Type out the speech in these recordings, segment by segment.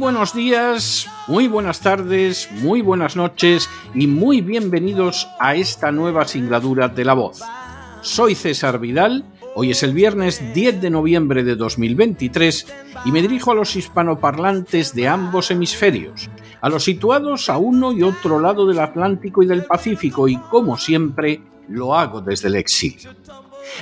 buenos días, muy buenas tardes, muy buenas noches y muy bienvenidos a esta nueva singladura de La Voz. Soy César Vidal, hoy es el viernes 10 de noviembre de 2023 y me dirijo a los hispanoparlantes de ambos hemisferios, a los situados a uno y otro lado del Atlántico y del Pacífico y como siempre lo hago desde el exilio.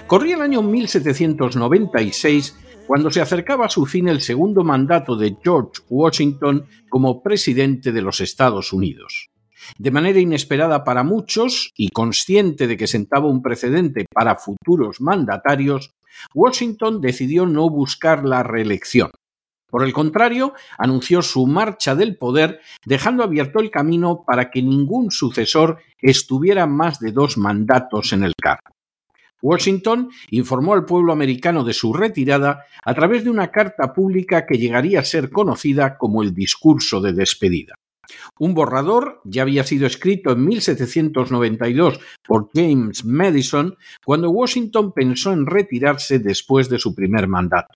Corría el año 1796 cuando se acercaba a su fin el segundo mandato de George Washington como presidente de los Estados Unidos. De manera inesperada para muchos y consciente de que sentaba un precedente para futuros mandatarios, Washington decidió no buscar la reelección. Por el contrario, anunció su marcha del poder, dejando abierto el camino para que ningún sucesor estuviera más de dos mandatos en el cargo. Washington informó al pueblo americano de su retirada a través de una carta pública que llegaría a ser conocida como el discurso de despedida. Un borrador ya había sido escrito en 1792 por James Madison cuando Washington pensó en retirarse después de su primer mandato.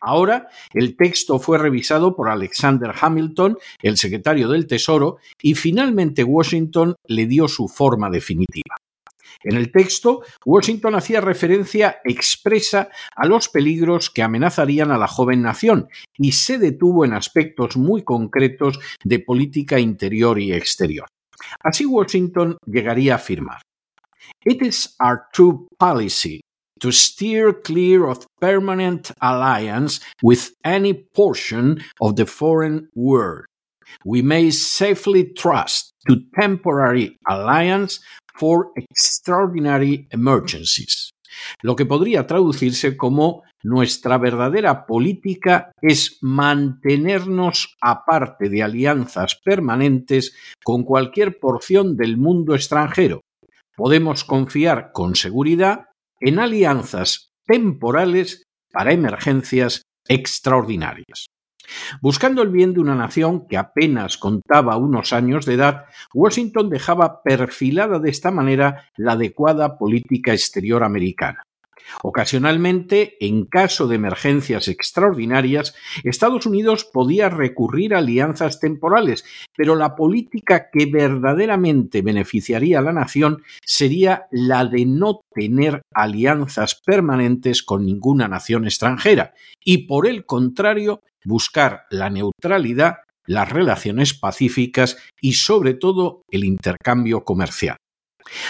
Ahora el texto fue revisado por Alexander Hamilton, el secretario del Tesoro, y finalmente Washington le dio su forma definitiva. En el texto, Washington hacía referencia expresa a los peligros que amenazarían a la joven nación y se detuvo en aspectos muy concretos de política interior y exterior. Así Washington llegaría a afirmar It is our true policy to steer clear of permanent alliance with any portion of the foreign world. We may safely trust to temporary alliance for Extraordinary Emergencies, lo que podría traducirse como nuestra verdadera política es mantenernos aparte de alianzas permanentes con cualquier porción del mundo extranjero. Podemos confiar con seguridad en alianzas temporales para emergencias extraordinarias. Buscando el bien de una nación que apenas contaba unos años de edad, Washington dejaba perfilada de esta manera la adecuada política exterior americana. Ocasionalmente, en caso de emergencias extraordinarias, Estados Unidos podía recurrir a alianzas temporales, pero la política que verdaderamente beneficiaría a la nación sería la de no tener alianzas permanentes con ninguna nación extranjera y, por el contrario, buscar la neutralidad, las relaciones pacíficas y, sobre todo, el intercambio comercial.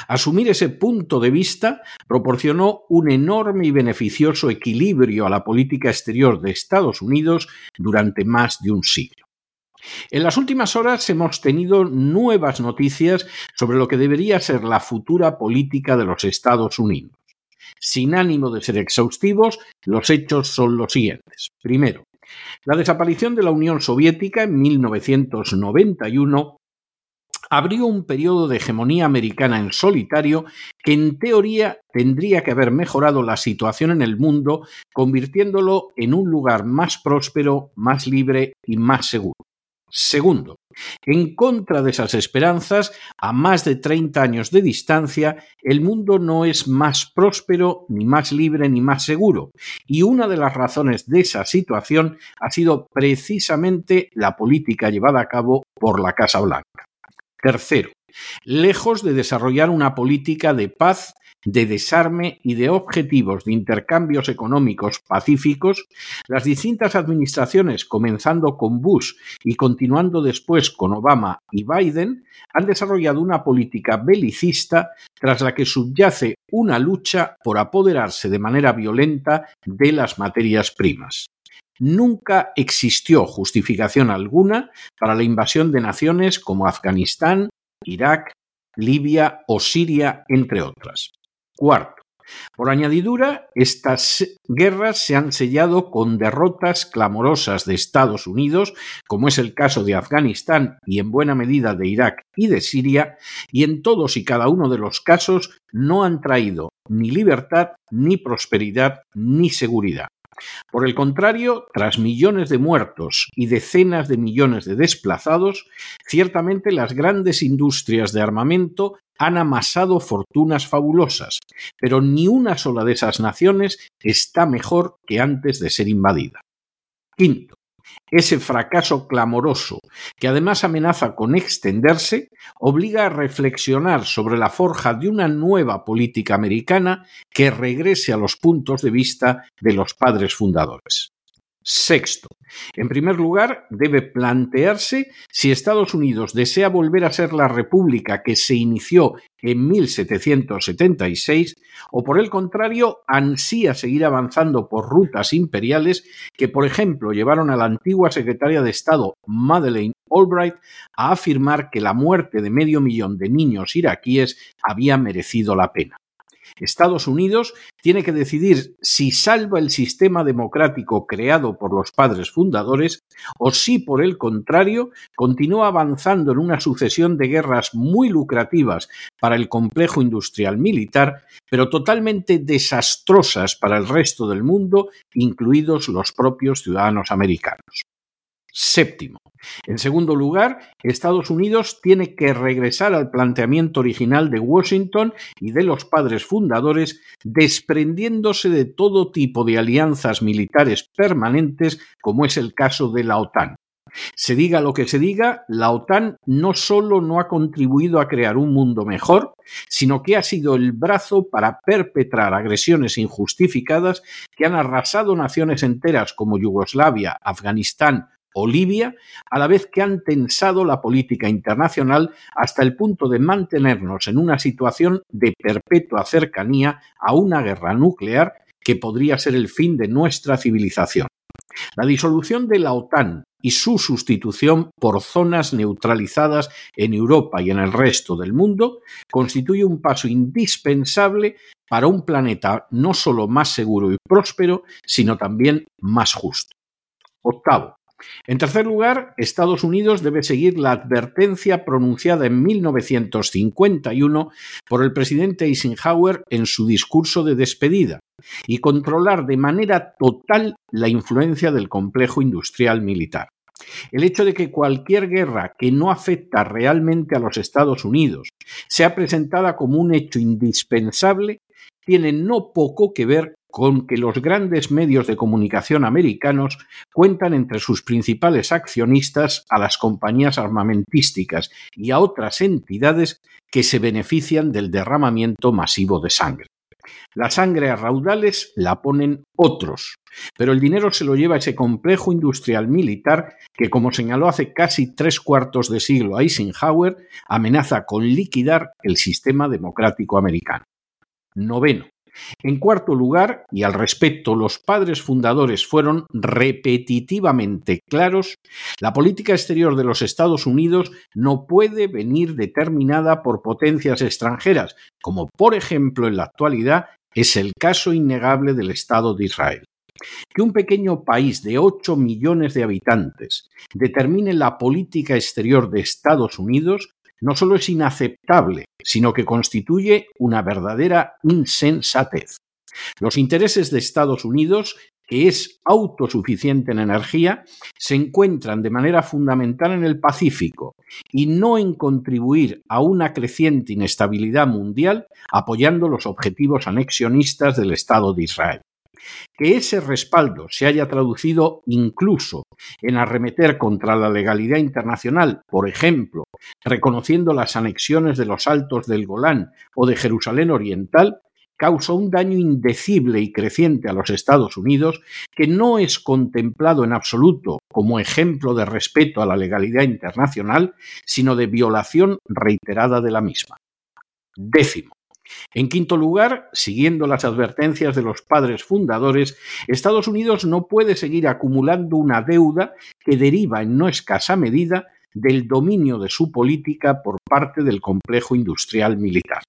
Asumir ese punto de vista proporcionó un enorme y beneficioso equilibrio a la política exterior de Estados Unidos durante más de un siglo. En las últimas horas hemos tenido nuevas noticias sobre lo que debería ser la futura política de los Estados Unidos. Sin ánimo de ser exhaustivos, los hechos son los siguientes. Primero, la desaparición de la Unión Soviética en 1991 abrió un periodo de hegemonía americana en solitario que en teoría tendría que haber mejorado la situación en el mundo, convirtiéndolo en un lugar más próspero, más libre y más seguro. Segundo, en contra de esas esperanzas, a más de 30 años de distancia, el mundo no es más próspero, ni más libre, ni más seguro. Y una de las razones de esa situación ha sido precisamente la política llevada a cabo por la Casa Blanca. Tercero, lejos de desarrollar una política de paz de desarme y de objetivos de intercambios económicos pacíficos, las distintas administraciones, comenzando con Bush y continuando después con Obama y Biden, han desarrollado una política belicista tras la que subyace una lucha por apoderarse de manera violenta de las materias primas. Nunca existió justificación alguna para la invasión de naciones como Afganistán, Irak, Libia o Siria, entre otras. Cuarto, por añadidura, estas guerras se han sellado con derrotas clamorosas de Estados Unidos, como es el caso de Afganistán y en buena medida de Irak y de Siria, y en todos y cada uno de los casos no han traído ni libertad, ni prosperidad, ni seguridad. Por el contrario, tras millones de muertos y decenas de millones de desplazados, ciertamente las grandes industrias de armamento han amasado fortunas fabulosas, pero ni una sola de esas naciones está mejor que antes de ser invadida. Quinto, ese fracaso clamoroso, que además amenaza con extenderse, obliga a reflexionar sobre la forja de una nueva política americana que regrese a los puntos de vista de los padres fundadores. Sexto, en primer lugar, debe plantearse si Estados Unidos desea volver a ser la república que se inició en 1776 o por el contrario ansía seguir avanzando por rutas imperiales que, por ejemplo, llevaron a la antigua secretaria de Estado Madeleine Albright a afirmar que la muerte de medio millón de niños iraquíes había merecido la pena. Estados Unidos tiene que decidir si salva el sistema democrático creado por los padres fundadores o si, por el contrario, continúa avanzando en una sucesión de guerras muy lucrativas para el complejo industrial militar, pero totalmente desastrosas para el resto del mundo, incluidos los propios ciudadanos americanos. Séptimo. En segundo lugar, Estados Unidos tiene que regresar al planteamiento original de Washington y de los padres fundadores, desprendiéndose de todo tipo de alianzas militares permanentes, como es el caso de la OTAN. Se diga lo que se diga, la OTAN no solo no ha contribuido a crear un mundo mejor, sino que ha sido el brazo para perpetrar agresiones injustificadas que han arrasado naciones enteras como Yugoslavia, Afganistán o Libia, a la vez que han tensado la política internacional hasta el punto de mantenernos en una situación de perpetua cercanía a una guerra nuclear que podría ser el fin de nuestra civilización. La disolución de la OTAN y su sustitución por zonas neutralizadas en Europa y en el resto del mundo constituye un paso indispensable para un planeta no solo más seguro y próspero, sino también más justo. Octavo, en tercer lugar, Estados Unidos debe seguir la advertencia pronunciada en 1951 por el presidente Eisenhower en su discurso de despedida y controlar de manera total la influencia del complejo industrial militar. El hecho de que cualquier guerra que no afecta realmente a los Estados Unidos sea presentada como un hecho indispensable tiene no poco que ver con que los grandes medios de comunicación americanos cuentan entre sus principales accionistas a las compañías armamentísticas y a otras entidades que se benefician del derramamiento masivo de sangre. La sangre a raudales la ponen otros, pero el dinero se lo lleva ese complejo industrial militar que, como señaló hace casi tres cuartos de siglo Eisenhower, amenaza con liquidar el sistema democrático americano. Noveno. En cuarto lugar, y al respecto los padres fundadores fueron repetitivamente claros, la política exterior de los Estados Unidos no puede venir determinada por potencias extranjeras, como por ejemplo en la actualidad es el caso innegable del Estado de Israel. Que un pequeño país de 8 millones de habitantes determine la política exterior de Estados Unidos no solo es inaceptable, sino que constituye una verdadera insensatez. Los intereses de Estados Unidos, que es autosuficiente en energía, se encuentran de manera fundamental en el Pacífico y no en contribuir a una creciente inestabilidad mundial apoyando los objetivos anexionistas del Estado de Israel. Que ese respaldo se haya traducido incluso en arremeter contra la legalidad internacional, por ejemplo, reconociendo las anexiones de los Altos del Golán o de Jerusalén Oriental, causa un daño indecible y creciente a los Estados Unidos que no es contemplado en absoluto como ejemplo de respeto a la legalidad internacional, sino de violación reiterada de la misma. Décimo. En quinto lugar, siguiendo las advertencias de los padres fundadores, Estados Unidos no puede seguir acumulando una deuda que deriva en no escasa medida del dominio de su política por parte del complejo industrial militar.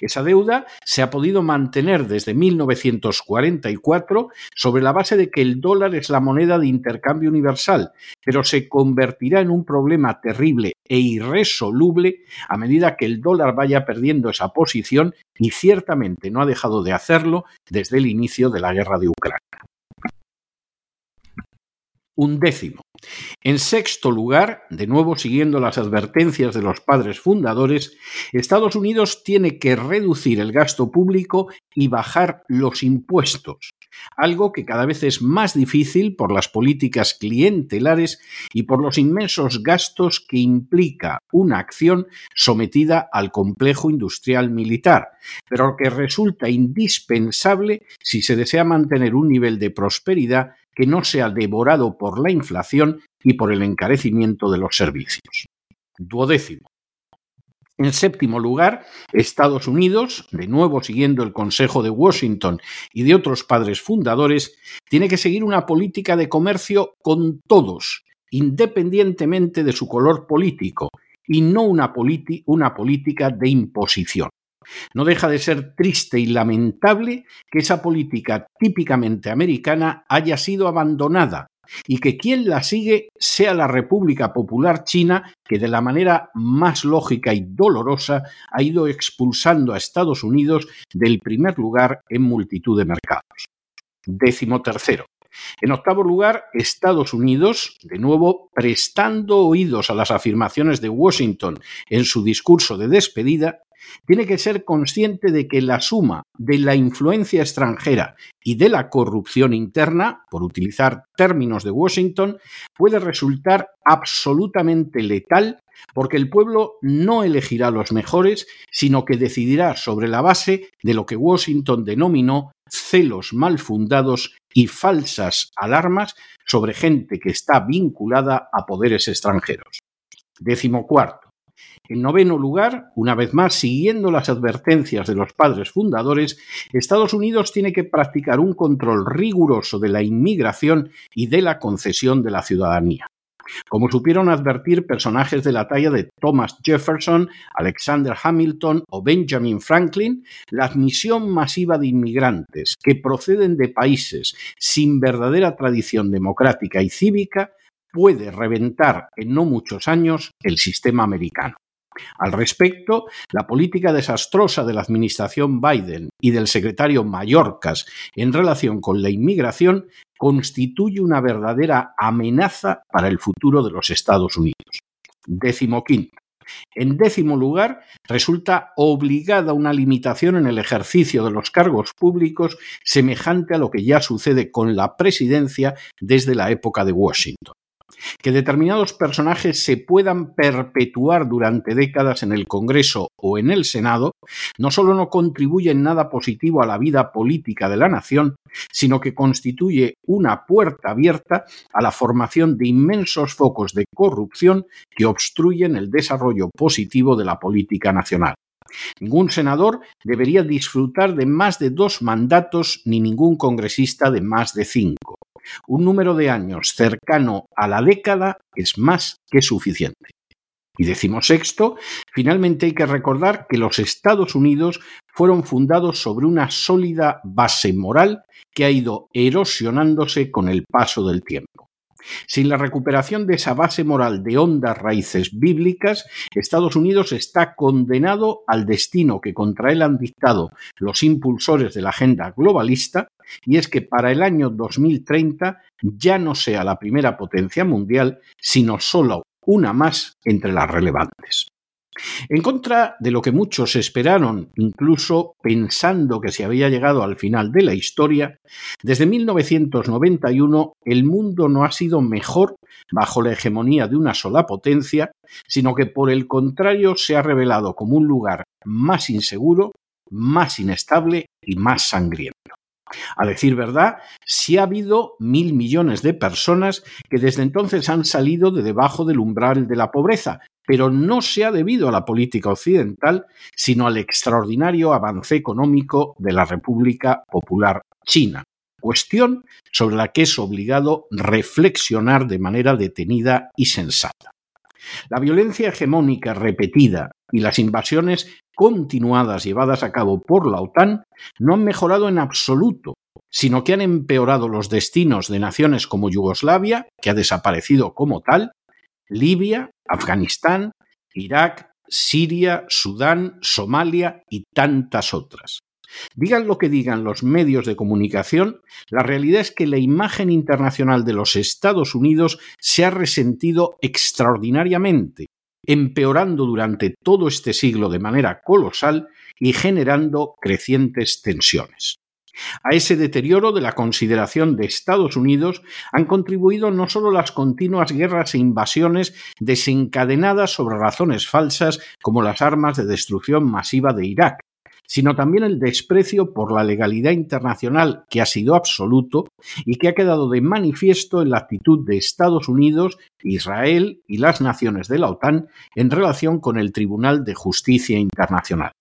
Esa deuda se ha podido mantener desde 1944 sobre la base de que el dólar es la moneda de intercambio universal, pero se convertirá en un problema terrible e irresoluble a medida que el dólar vaya perdiendo esa posición y ciertamente no ha dejado de hacerlo desde el inicio de la guerra de Ucrania. Un décimo. En sexto lugar, de nuevo siguiendo las advertencias de los padres fundadores, Estados Unidos tiene que reducir el gasto público y bajar los impuestos, algo que cada vez es más difícil por las políticas clientelares y por los inmensos gastos que implica una acción sometida al complejo industrial militar, pero que resulta indispensable si se desea mantener un nivel de prosperidad que no sea devorado por la inflación y por el encarecimiento de los servicios. Duodécimo. En séptimo lugar, Estados Unidos, de nuevo siguiendo el Consejo de Washington y de otros padres fundadores, tiene que seguir una política de comercio con todos, independientemente de su color político, y no una, política de imposición. No deja de ser triste y lamentable que esa política típicamente americana haya sido abandonada y que quien la sigue sea la República Popular China, que de la manera más lógica y dolorosa ha ido expulsando a Estados Unidos del primer lugar en multitud de mercados. Décimo tercero. En octavo lugar, Estados Unidos, de nuevo, prestando oídos a las afirmaciones de Washington en su discurso de despedida, tiene que ser consciente de que la suma de la influencia extranjera y de la corrupción interna, por utilizar términos de Washington, puede resultar absolutamente letal porque el pueblo no elegirá los mejores, sino que decidirá sobre la base de lo que Washington denominó celos mal fundados y falsas alarmas sobre gente que está vinculada a poderes extranjeros. Décimo cuarto. En noveno lugar, una vez más, siguiendo las advertencias de los padres fundadores, Estados Unidos tiene que practicar un control riguroso de la inmigración y de la concesión de la ciudadanía. Como supieron advertir personajes de la talla de Thomas Jefferson, Alexander Hamilton o Benjamin Franklin, la admisión masiva de inmigrantes que proceden de países sin verdadera tradición democrática y cívica puede reventar en no muchos años el sistema americano. Al respecto, la política desastrosa de la administración Biden y del secretario Mayorkas en relación con la inmigración constituye una verdadera amenaza para el futuro de los Estados Unidos. Décimo quinto. En décimo lugar, resulta obligada una limitación en el ejercicio de los cargos públicos semejante a lo que ya sucede con la presidencia desde la época de Washington. Que determinados personajes se puedan perpetuar durante décadas en el Congreso o en el Senado no solo no contribuye en nada positivo a la vida política de la nación, sino que constituye una puerta abierta a la formación de inmensos focos de corrupción que obstruyen el desarrollo positivo de la política nacional. Ningún senador debería disfrutar de más de dos mandatos ni ningún congresista de más de cinco. Un número de años cercano a la década es más que suficiente. Y decimos sexto, finalmente hay que recordar que los Estados Unidos fueron fundados sobre una sólida base moral que ha ido erosionándose con el paso del tiempo. Sin la recuperación de esa base moral de hondas raíces bíblicas, Estados Unidos está condenado al destino que contra él han dictado los impulsores de la agenda globalista, y es que para el año 2030 ya no sea la primera potencia mundial, sino solo una más entre las relevantes. En contra de lo que muchos esperaron, incluso pensando que se había llegado al final de la historia, desde 1991 el mundo no ha sido mejor bajo la hegemonía de una sola potencia, sino que por el contrario se ha revelado como un lugar más inseguro, más inestable y más sangriento. A decir verdad, sí ha habido mil millones de personas que desde entonces han salido de debajo del umbral de la pobreza, pero no se ha debido a la política occidental, sino al extraordinario avance económico de la República Popular China, cuestión sobre la que es obligado reflexionar de manera detenida y sensata. La violencia hegemónica repetida y las invasiones continuadas llevadas a cabo por la OTAN no han mejorado en absoluto, sino que han empeorado los destinos de naciones como Yugoslavia, que ha desaparecido como tal, Libia, Afganistán, Irak, Siria, Sudán, Somalia y tantas otras. Digan lo que digan los medios de comunicación, la realidad es que la imagen internacional de los Estados Unidos se ha resentido extraordinariamente, empeorando durante todo este siglo de manera colosal y generando crecientes tensiones. A ese deterioro de la consideración de Estados Unidos han contribuido no solo las continuas guerras e invasiones desencadenadas sobre razones falsas como las armas de destrucción masiva de Irak, sino también el desprecio por la legalidad internacional que ha sido absoluto y que ha quedado de manifiesto en la actitud de Estados Unidos, Israel y las naciones de la OTAN en relación con el Tribunal de Justicia Internacional.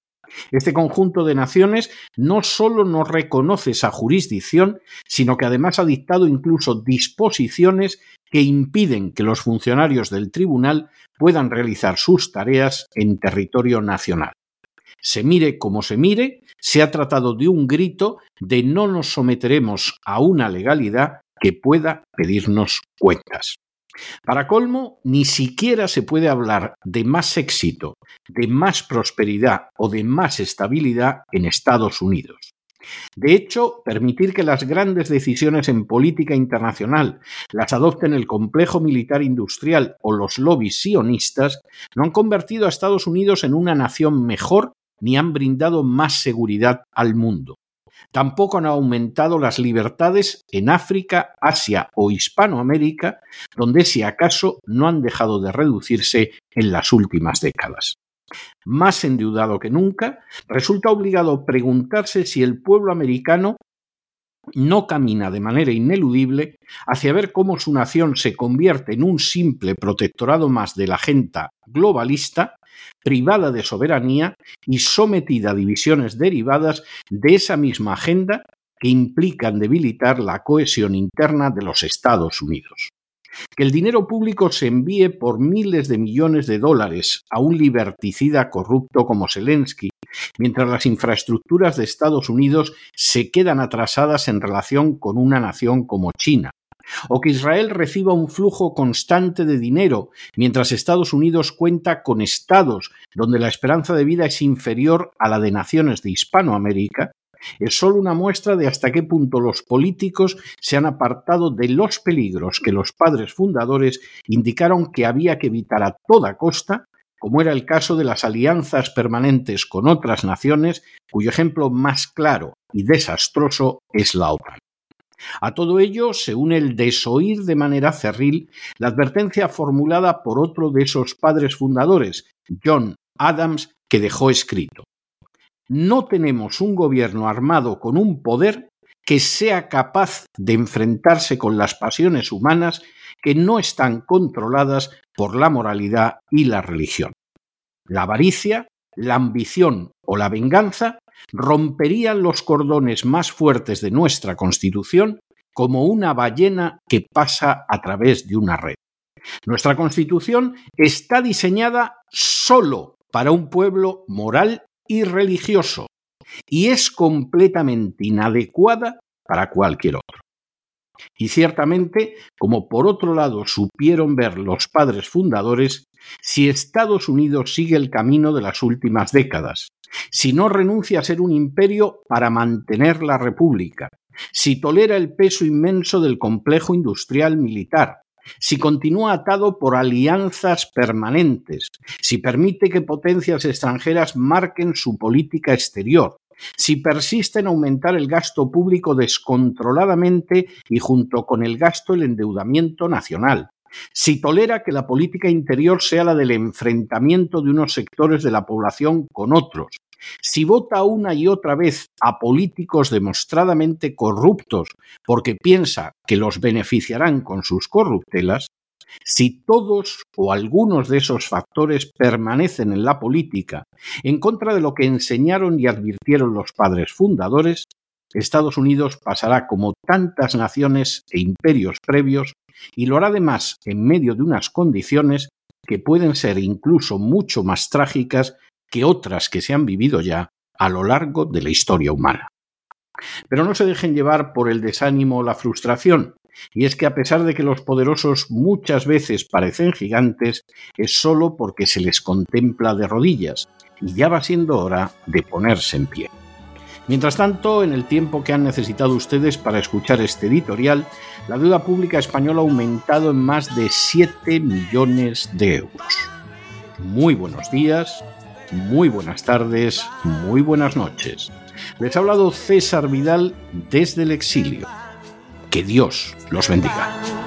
Este conjunto de naciones no solo no reconoce esa jurisdicción, sino que además ha dictado incluso disposiciones que impiden que los funcionarios del tribunal puedan realizar sus tareas en territorio nacional. Se mire como se mire, se ha tratado de un grito de no nos someteremos a una legalidad que pueda pedirnos cuentas. Para colmo, ni siquiera se puede hablar de más éxito, de más prosperidad o de más estabilidad en Estados Unidos. De hecho, permitir que las grandes decisiones en política internacional las adopten el complejo militar industrial o los lobbies sionistas no han convertido a Estados Unidos en una nación mejor ni han brindado más seguridad al mundo. Tampoco han aumentado las libertades en África, Asia o Hispanoamérica, donde si acaso no han dejado de reducirse en las últimas décadas. Más endeudado que nunca, resulta obligado preguntarse si el pueblo americano no camina de manera ineludible hacia ver cómo su nación se convierte en un simple protectorado más de la agenda globalista privada de soberanía y sometida a divisiones derivadas de esa misma agenda que implican debilitar la cohesión interna de los Estados Unidos. Que el dinero público se envíe por miles de millones de dólares a un liberticida corrupto como Zelensky, mientras las infraestructuras de Estados Unidos se quedan atrasadas en relación con una nación como China, o que Israel reciba un flujo constante de dinero, mientras Estados Unidos cuenta con estados donde la esperanza de vida es inferior a la de naciones de Hispanoamérica, es solo una muestra de hasta qué punto los políticos se han apartado de los peligros que los padres fundadores indicaron que había que evitar a toda costa, como era el caso de las alianzas permanentes con otras naciones, cuyo ejemplo más claro y desastroso es la OTAN. A todo ello se une el desoír de manera cerril la advertencia formulada por otro de esos padres fundadores, John Adams, que dejó escrito. No tenemos un gobierno armado con un poder que sea capaz de enfrentarse con las pasiones humanas que no están controladas por la moralidad y la religión. La avaricia, la ambición o la venganza romperían los cordones más fuertes de nuestra Constitución como una ballena que pasa a través de una red. Nuestra Constitución está diseñada solo para un pueblo moral y religioso y es completamente inadecuada para cualquier otro. Y ciertamente, como por otro lado supieron ver los padres fundadores, si Estados Unidos sigue el camino de las últimas décadas, si no renuncia a ser un imperio para mantener la República, si tolera el peso inmenso del complejo industrial militar, si continúa atado por alianzas permanentes, si permite que potencias extranjeras marquen su política exterior, si persiste en aumentar el gasto público descontroladamente y junto con el gasto el endeudamiento nacional, si tolera que la política interior sea la del enfrentamiento de unos sectores de la población con otros, si vota una y otra vez a políticos demostradamente corruptos porque piensa que los beneficiarán con sus corruptelas, si todos o algunos de esos factores permanecen en la política en contra de lo que enseñaron y advirtieron los padres fundadores, Estados Unidos pasará como tantas naciones e imperios previos y lo hará además en medio de unas condiciones que pueden ser incluso mucho más trágicas que otras que se han vivido ya a lo largo de la historia humana. Pero no se dejen llevar por el desánimo o la frustración, y es que a pesar de que los poderosos muchas veces parecen gigantes, es solo porque se les contempla de rodillas, y ya va siendo hora de ponerse en pie. Mientras tanto, en el tiempo que han necesitado ustedes para escuchar este editorial, la deuda pública española ha aumentado en más de 7 millones de euros. Muy buenos días, muy buenas tardes, muy buenas noches. Les ha hablado César Vidal desde el exilio. Que Dios los bendiga.